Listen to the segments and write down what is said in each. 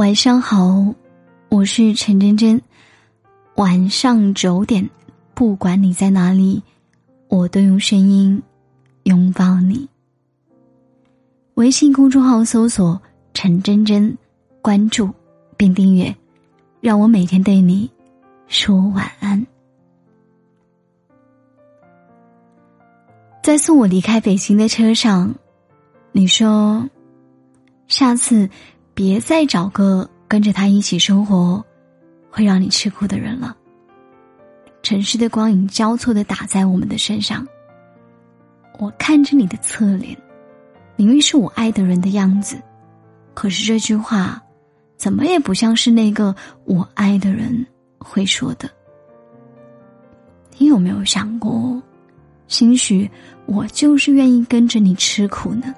晚上好，我是陈真真。晚上九点，不管你在哪里，我都用声音拥抱你。微信公众号搜索“陈真真”，关注并订阅，让我每天对你说晚安。在送我离开北京的车上，你说：“下次。”别再找个跟着他一起生活，会让你吃苦的人了。城市的光影交错的打在我们的身上，我看着你的侧脸，明明是我爱的人的样子，可是这句话，怎么也不像是那个我爱的人会说的。你有没有想过，兴许我就是愿意跟着你吃苦呢？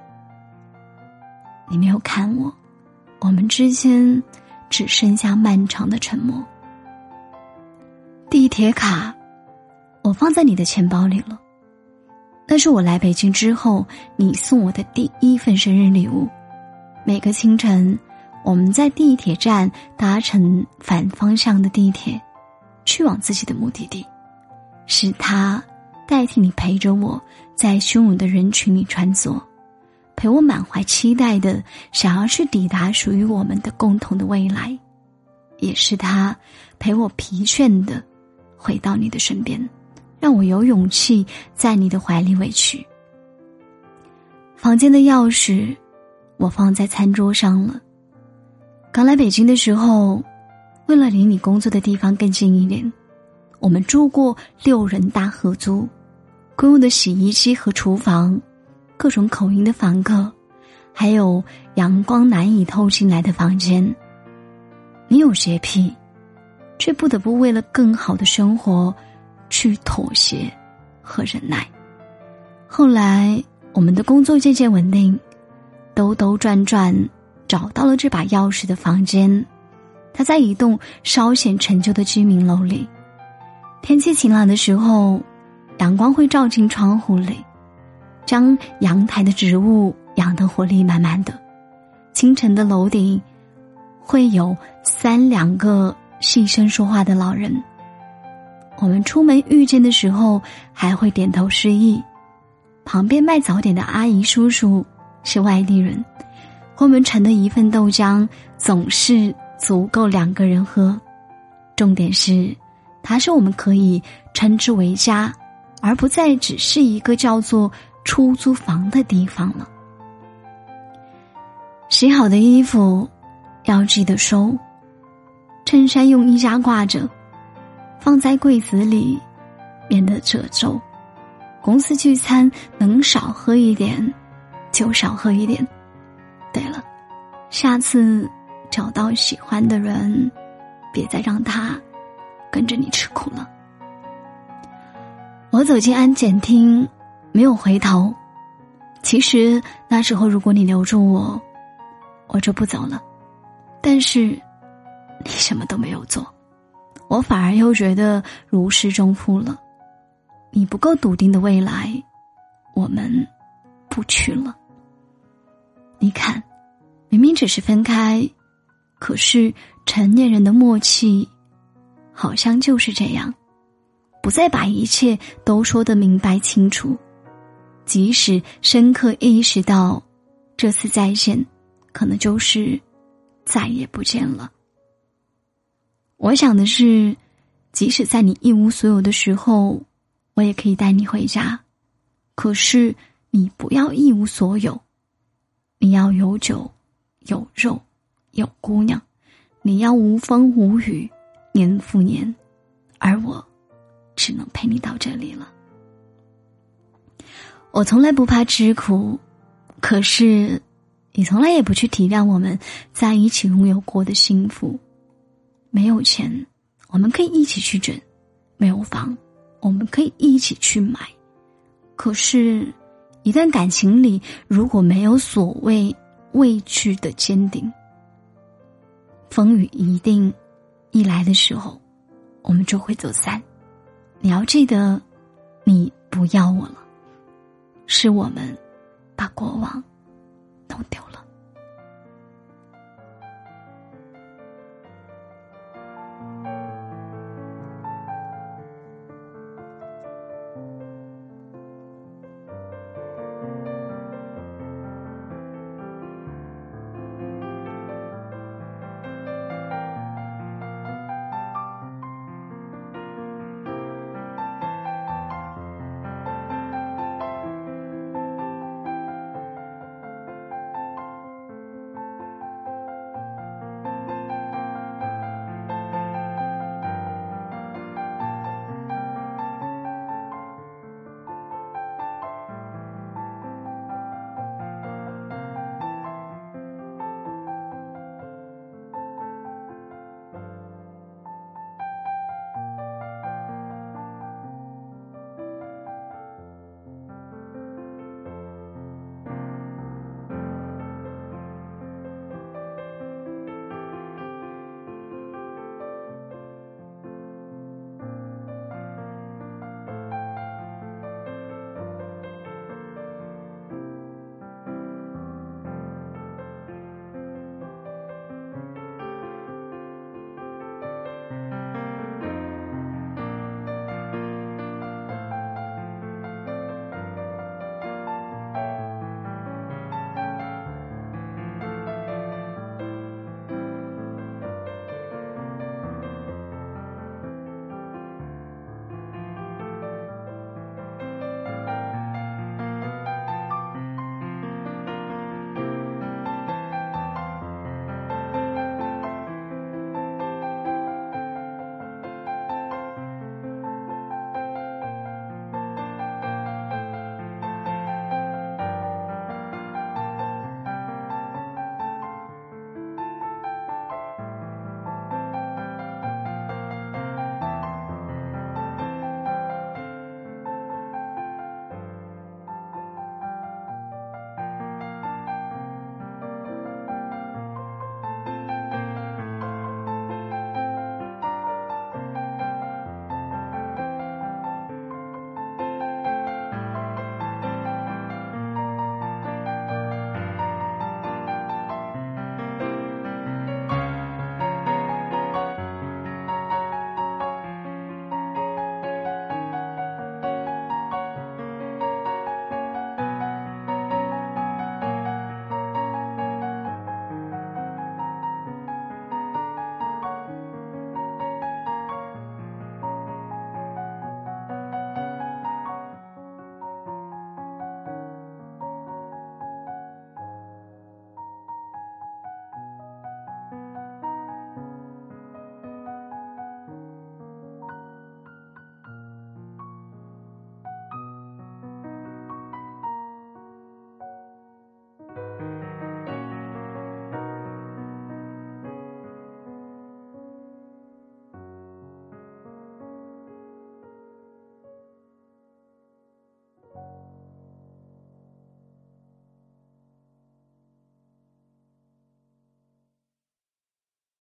你没有看我。我们之间只剩下漫长的沉默。地铁卡，我放在你的钱包里了。那是我来北京之后你送我的第一份生日礼物。每个清晨，我们在地铁站搭乘反方向的地铁，去往自己的目的地。是他代替你陪着我在汹涌的人群里穿梭。陪我满怀期待的想要去抵达属于我们的共同的未来，也是他陪我疲倦的回到你的身边，让我有勇气在你的怀里委屈。房间的钥匙我放在餐桌上了。刚来北京的时候，为了离你工作的地方更近一点，我们住过六人大合租，公用的洗衣机和厨房。各种口音的房客，还有阳光难以透进来的房间。你有洁癖，却不得不为了更好的生活去妥协和忍耐。后来，我们的工作渐渐稳定，兜兜转转找到了这把钥匙的房间。它在一栋稍显陈旧的居民楼里。天气晴朗的时候，阳光会照进窗户里。将阳台的植物养得活力满满的，清晨的楼顶会有三两个细声说话的老人。我们出门遇见的时候还会点头示意。旁边卖早点的阿姨叔叔是外地人，我们盛的一份豆浆总是足够两个人喝。重点是，它是我们可以称之为家，而不再只是一个叫做。出租房的地方了。洗好的衣服要记得收，衬衫用衣架挂着，放在柜子里，免得褶皱。公司聚餐能少喝一点就少喝一点。对了，下次找到喜欢的人，别再让他跟着你吃苦了。我走进安检厅。没有回头，其实那时候如果你留住我，我就不走了。但是你什么都没有做，我反而又觉得如释重负了。你不够笃定的未来，我们不去了。你看，明明只是分开，可是成年人的默契，好像就是这样，不再把一切都说得明白清楚。即使深刻意识到，这次再见，可能就是再也不见了。我想的是，即使在你一无所有的时候，我也可以带你回家。可是你不要一无所有，你要有酒有肉有姑娘，你要无风无雨年复年，而我只能陪你到这里了。我从来不怕吃苦，可是，你从来也不去体谅我们在一起拥有过的幸福。没有钱，我们可以一起去挣；没有房，我们可以一起去买。可是，一段感情里如果没有所谓畏惧的坚定，风雨一定一来的时候，我们就会走散。你要记得，你不要我了。是我们把过往弄丢了。